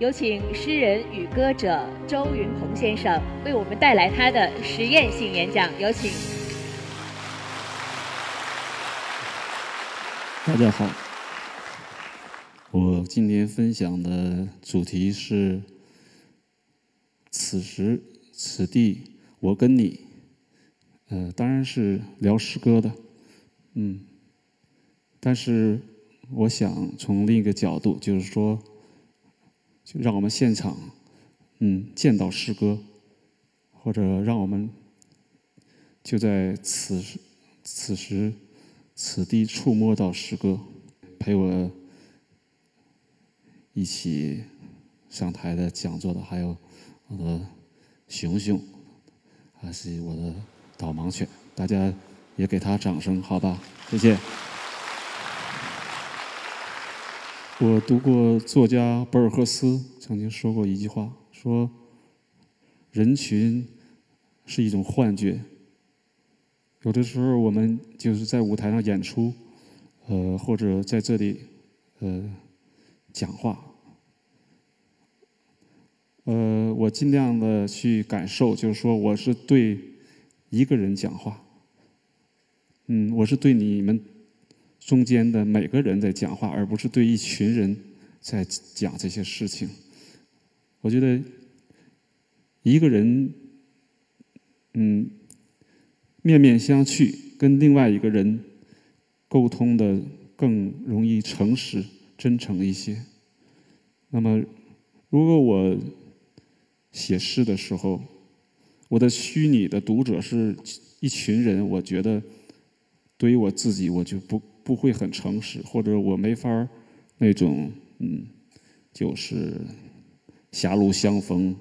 有请诗人与歌者周云鹏先生为我们带来他的实验性演讲。有请。大家好，我今天分享的主题是“此时此地我跟你”，呃，当然是聊诗歌的，嗯，但是我想从另一个角度，就是说。就让我们现场，嗯，见到诗歌，或者让我们就在此时、此时、此地触摸到诗歌，陪我一起上台的讲座的，还有我的熊熊，还是我的导盲犬，大家也给他掌声，好吧？谢谢。我读过作家博尔赫斯曾经说过一句话，说：“人群是一种幻觉。有的时候我们就是在舞台上演出，呃，或者在这里，呃，讲话，呃，我尽量的去感受，就是说我是对一个人讲话，嗯，我是对你们。”中间的每个人在讲话，而不是对一群人在讲这些事情。我觉得一个人，嗯，面面相觑，跟另外一个人沟通的更容易诚实、真诚一些。那么，如果我写诗的时候，我的虚拟的读者是一群人，我觉得对于我自己，我就不。不会很诚实，或者我没法那种嗯，就是狭路相逢，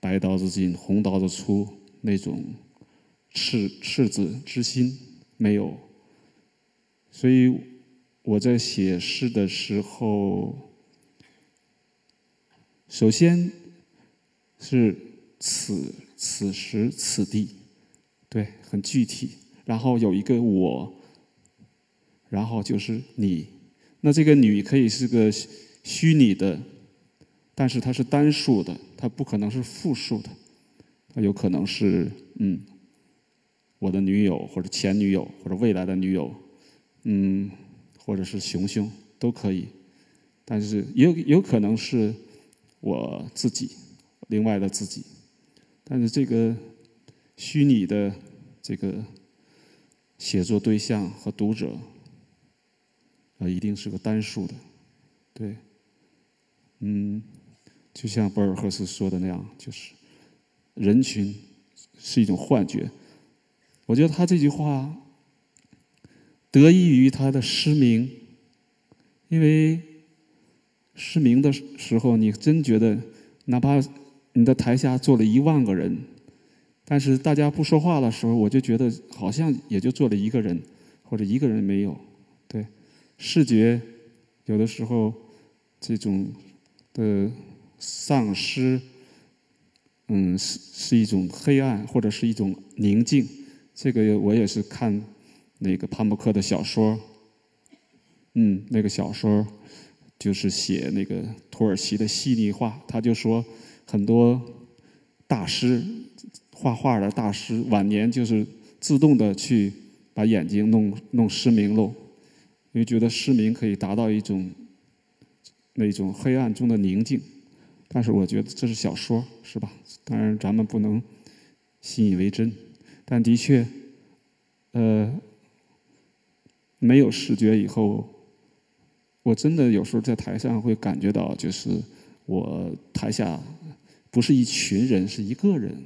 白刀子进红刀子出那种赤赤子之心没有。所以我在写诗的时候，首先是此此时此地，对，很具体，然后有一个我。然后就是你，那这个你可以是个虚拟的，但是它是单数的，它不可能是复数的，它有可能是嗯，我的女友或者前女友或者未来的女友，嗯，或者是熊熊都可以，但是也有有可能是我自己，另外的自己，但是这个虚拟的这个写作对象和读者。一定是个单数的，对，嗯，就像博尔赫斯说的那样，就是人群是一种幻觉。我觉得他这句话得益于他的失明，因为失明的时候，你真觉得哪怕你的台下坐了一万个人，但是大家不说话的时候，我就觉得好像也就坐了一个人，或者一个人没有，对。视觉有的时候这种的丧失，嗯，是是一种黑暗，或者是一种宁静。这个我也是看那个帕慕克的小说，嗯，那个小说就是写那个土耳其的细腻画。他就说很多大师画画的大师晚年就是自动的去把眼睛弄弄失明喽。因为觉得失明可以达到一种那种黑暗中的宁静，但是我觉得这是小说，是吧？当然咱们不能信以为真，但的确，呃，没有视觉以后，我真的有时候在台上会感觉到，就是我台下不是一群人，是一个人。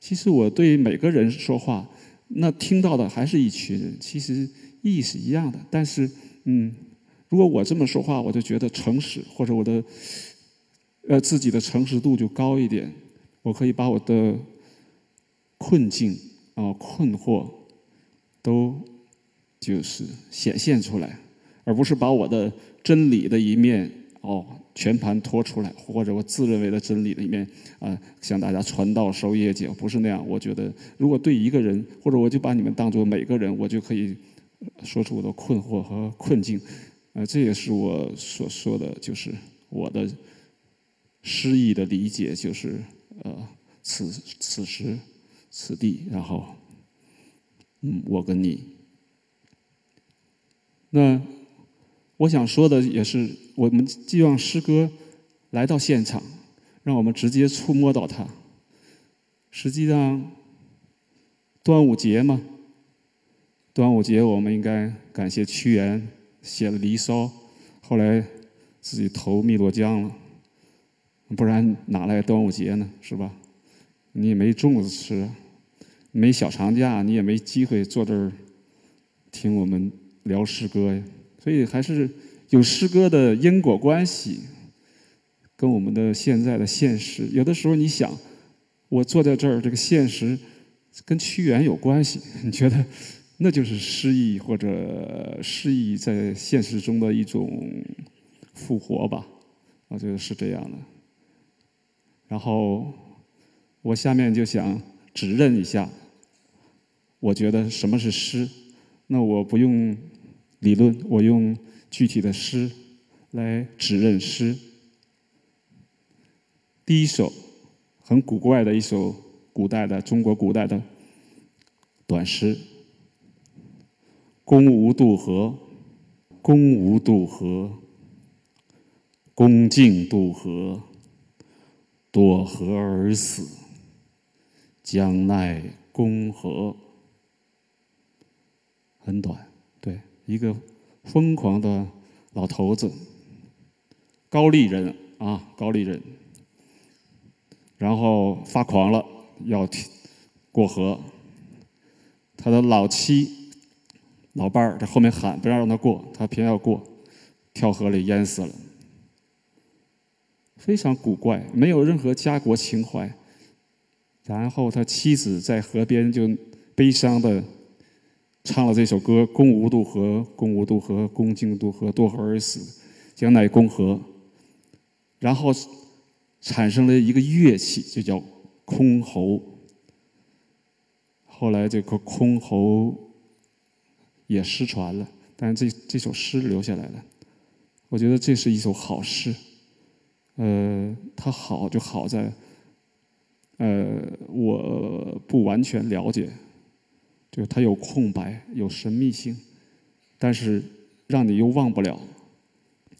其实我对每个人说话，那听到的还是一群人。其实。意义是一样的，但是，嗯，如果我这么说话，我就觉得诚实，或者我的，呃，自己的诚实度就高一点。我可以把我的困境啊、困惑都就是显现出来，而不是把我的真理的一面哦全盘托出来，或者我自认为的真理的一面啊向大家传道授业解，不是那样。我觉得，如果对一个人，或者我就把你们当做每个人，我就可以。说出我的困惑和困境，呃，这也是我所说的，就是我的诗意的理解就是呃，此此时此地，然后嗯，我跟你。那我想说的也是，我们希望诗歌来到现场，让我们直接触摸到它。实际上，端午节嘛，端午节我们应该感谢屈原写了《离骚》，后来自己投汨罗江了，不然哪来端午节呢？是吧？你也没粽子吃，没小长假，你也没机会坐这儿听我们聊诗歌呀。所以还是有诗歌的因果关系，跟我们的现在的现实。有的时候你想。我坐在这儿，这个现实跟屈原有关系。你觉得那就是诗意，或者诗意在现实中的一种复活吧？我觉得是这样的。然后我下面就想指认一下，我觉得什么是诗？那我不用理论，我用具体的诗来指认诗。第一首。很古怪的一首古代的中国古代的短诗：“公无渡河，公无渡河，宫尽渡河，堕河而死。将奈公何？”很短，对，一个疯狂的老头子，高丽人啊，高丽人。然后发狂了，要过河。他的老妻、老伴儿在后面喊，不要让他过，他偏要过，跳河里淹死了。非常古怪，没有任何家国情怀。然后他妻子在河边就悲伤的唱了这首歌：“公无渡河，公无渡河，公尽渡河，渡河而死，将乃公何？”然后。产生了一个乐器，就叫箜篌。后来这个箜篌也失传了，但是这这首诗留下来了。我觉得这是一首好诗。呃，它好就好在，呃，我不完全了解，就它有空白，有神秘性，但是让你又忘不了。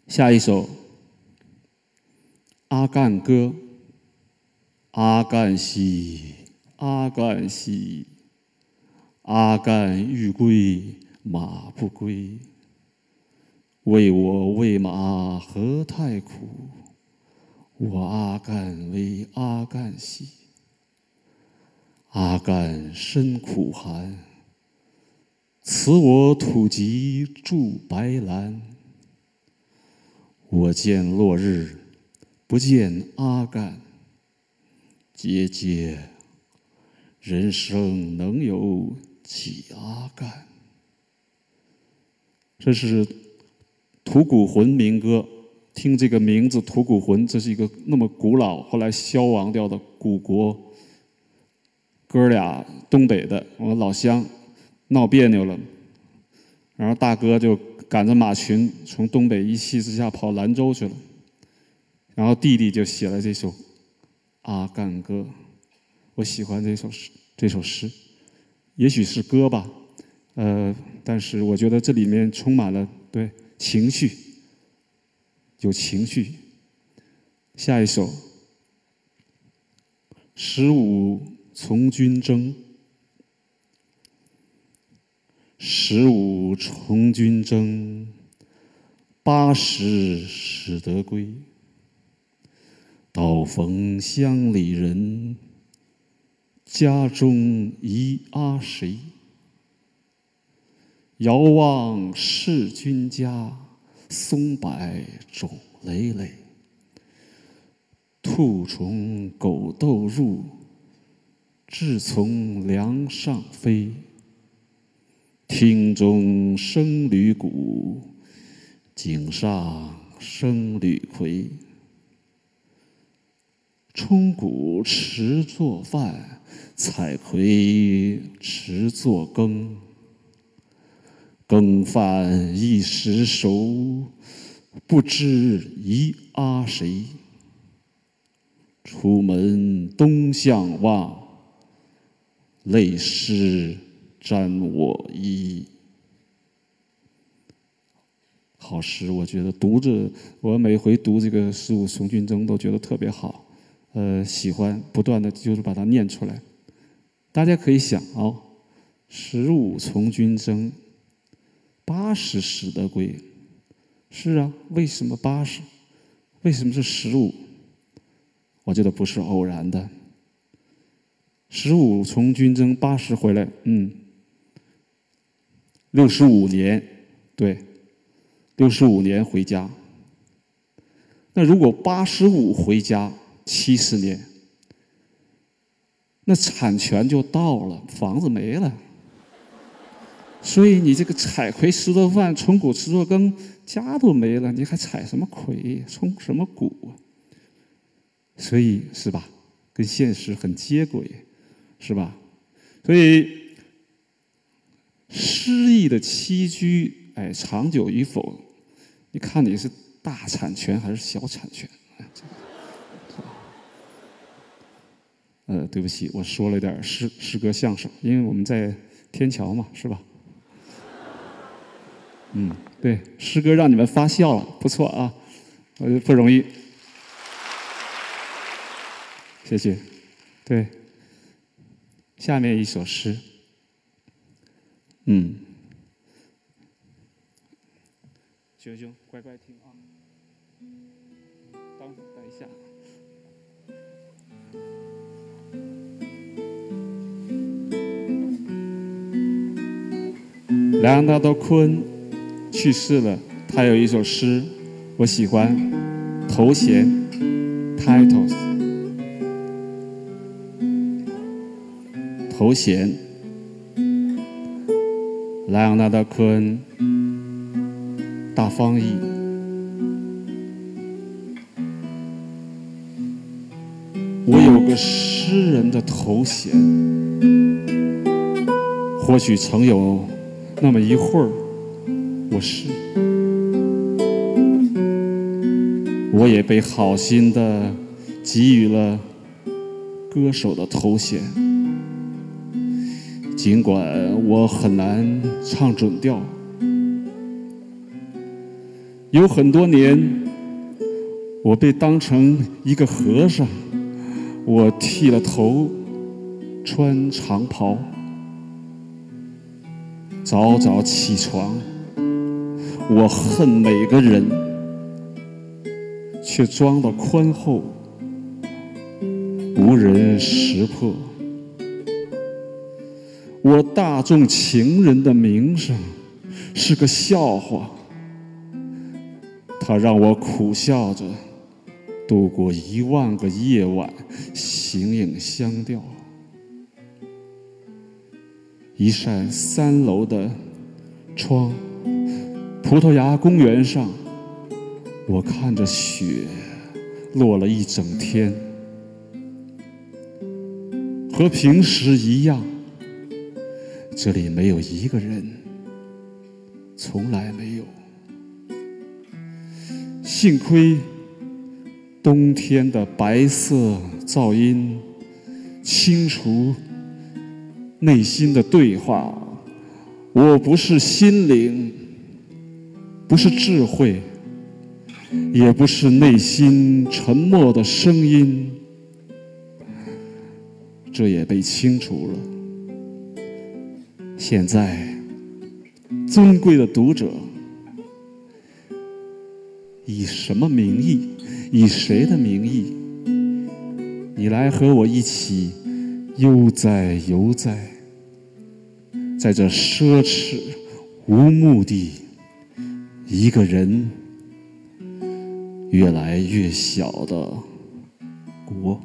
下一首。阿干歌，阿干兮，阿干兮，阿干欲归马不归，为我喂马何太苦，我阿干为阿干兮，阿干身苦寒，此我土籍住白兰，我见落日。不见阿干，姐姐，人生能有几阿干？这是吐谷浑民歌。听这个名字，吐谷浑，这是一个那么古老，后来消亡掉的古国。哥俩东北的，我老乡闹别扭了，然后大哥就赶着马群从东北一气之下跑兰州去了。然后弟弟就写了这首《阿干歌》，我喜欢这首诗。这首诗，也许是歌吧，呃，但是我觉得这里面充满了对情绪，有情绪。下一首，《十五从军征》，十五从军征，八十始得归。道逢乡里人，家中一阿谁？遥望是君家，松柏冢累累。兔从狗窦入，雉从梁上飞。厅中生旅鼓，井上生吕逵。钟鼓迟做饭，采葵持作羹。羹饭一时熟，不知宜阿谁？出门东向望，泪湿沾我衣。好诗，我觉得读着，我每回读这个《十五从军征》都觉得特别好，呃，喜欢不断的就是把它念出来。大家可以想哦，《十五从军征》，八十使得归。是啊，为什么八十？为什么是十五？我觉得不是偶然的。十五从军征，八十回来，嗯，六十五年，对。六十五年回家，那如果八十五回家七十年，那产权就到了，房子没了。所以你这个采葵吃做饭，从谷吃做羹，家都没了，你还采什么葵，从什么谷啊？所以是吧？跟现实很接轨，是吧？所以诗意的栖居，哎，长久与否？你看你是大产权还是小产权？呃，对不起，我说了点诗诗歌相声，因为我们在天桥嘛，是吧？嗯，对，诗歌让你们发笑了，不错啊，呃，不容易，谢谢。对，下面一首诗，嗯。熊熊，乖乖听啊！等等一下。莱昂纳多·昆去世了，他有一首诗，我喜欢，头衔 （titles）。头衔，莱昂纳多·昆。大方译，我有个诗人的头衔，或许曾有那么一会儿，我是，我也被好心的给予了歌手的头衔，尽管我很难唱准调。有很多年，我被当成一个和尚，我剃了头，穿长袍，早早起床。我恨每个人，却装得宽厚，无人识破。我大众情人的名声是个笑话。他让我苦笑着度过一万个夜晚，形影相吊。一扇三楼的窗，葡萄牙公园上，我看着雪落了一整天，和平时一样。这里没有一个人，从来没有。幸亏冬天的白色噪音清除内心的对话。我不是心灵，不是智慧，也不是内心沉默的声音，这也被清除了。现在，尊贵的读者。以什么名义？以谁的名义？你来和我一起悠哉悠哉，在这奢侈无目的、一个人越来越小的国。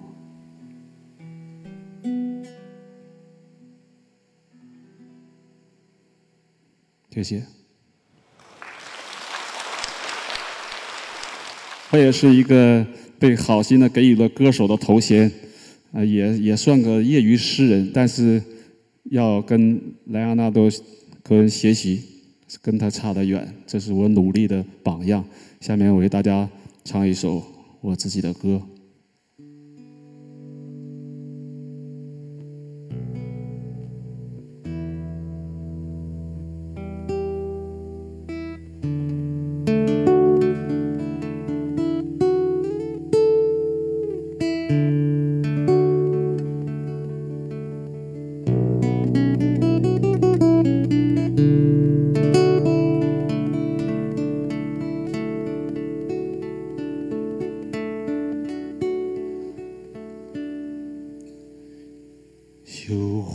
谢谢。他也是一个被好心的给予了歌手的头衔，啊，也也算个业余诗人，但是要跟莱昂纳多·科恩学习，跟他差得远，这是我努力的榜样。下面我为大家唱一首我自己的歌。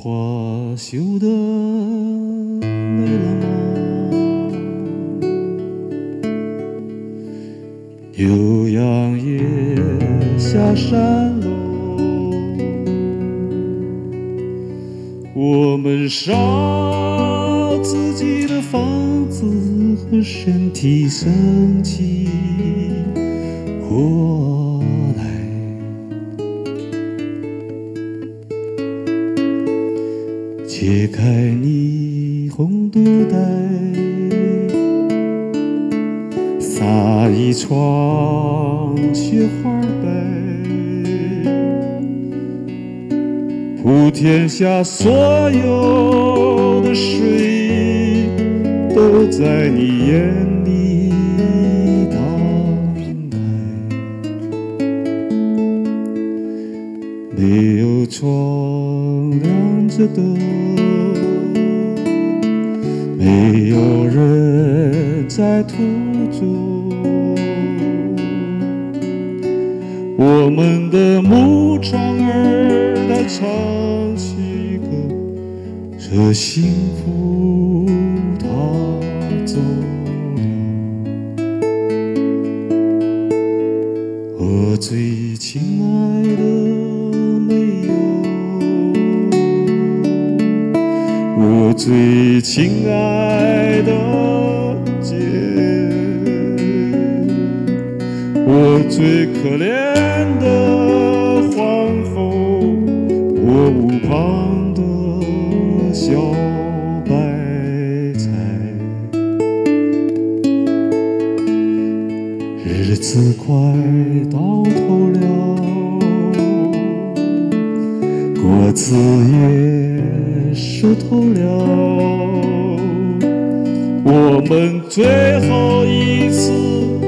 花绣的美了吗？牛羊也下山喽。我们烧自己的房子和身体，生起霓虹肚带，撒一床雪花白。普天下所有的水，都在你眼里荡开。没有窗亮着灯，没有人在途中。我们的牧场儿，它唱起歌，这幸福它走了。我最最亲爱的姐。我最可怜的皇后，我屋旁的小白菜，日子快到头了，果子也湿透了。我们最后一次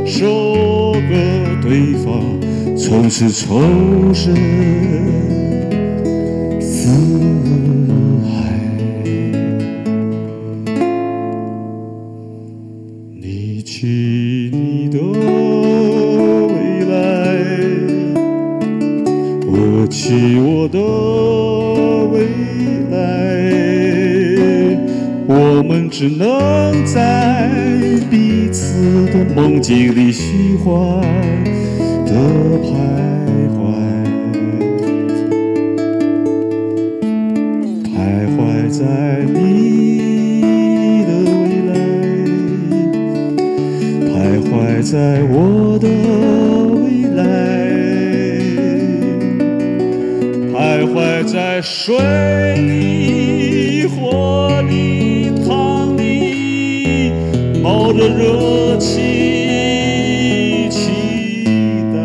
说个对方，从此抽身只能在彼此的梦境里虚幻的徘徊，徘徊在你的未来，徘徊在我的未来，徘徊在水里、冒着热气，期待。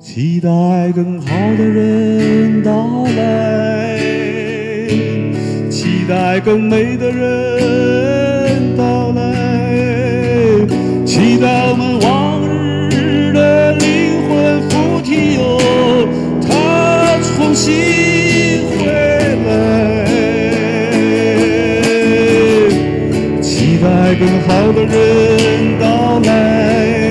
期待更好的人到来，期待更美的人到来，期待我们往日的灵魂附体哦，它重新待更好的人到来，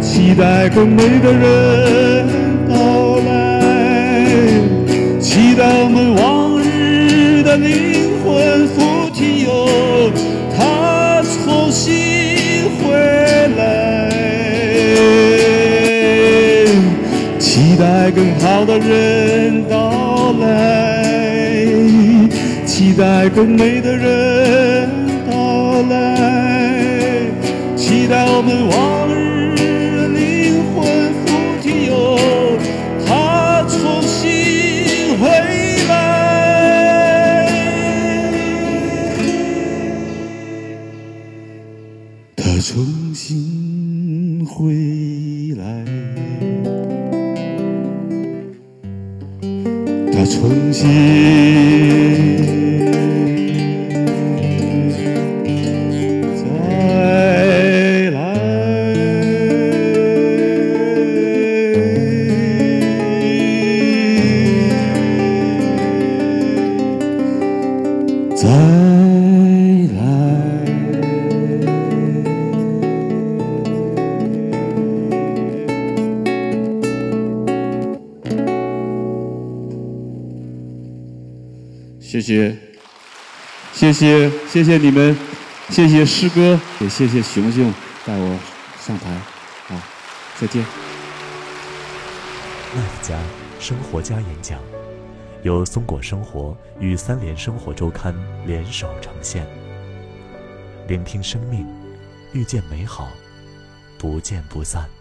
期待更美的人到来，期待我们往日的灵魂附体哟，它重新回来。期待更好的人到来，期待更美的人来，期待我们往日的灵魂附体哟，他重新回来，他重新回来。他重新谢谢，谢你们，谢谢师哥，也谢谢熊熊带我上台，好，再见。那一家生活家演讲，由松果生活与三联生活周刊联手呈现。聆听生命，遇见美好，不见不散。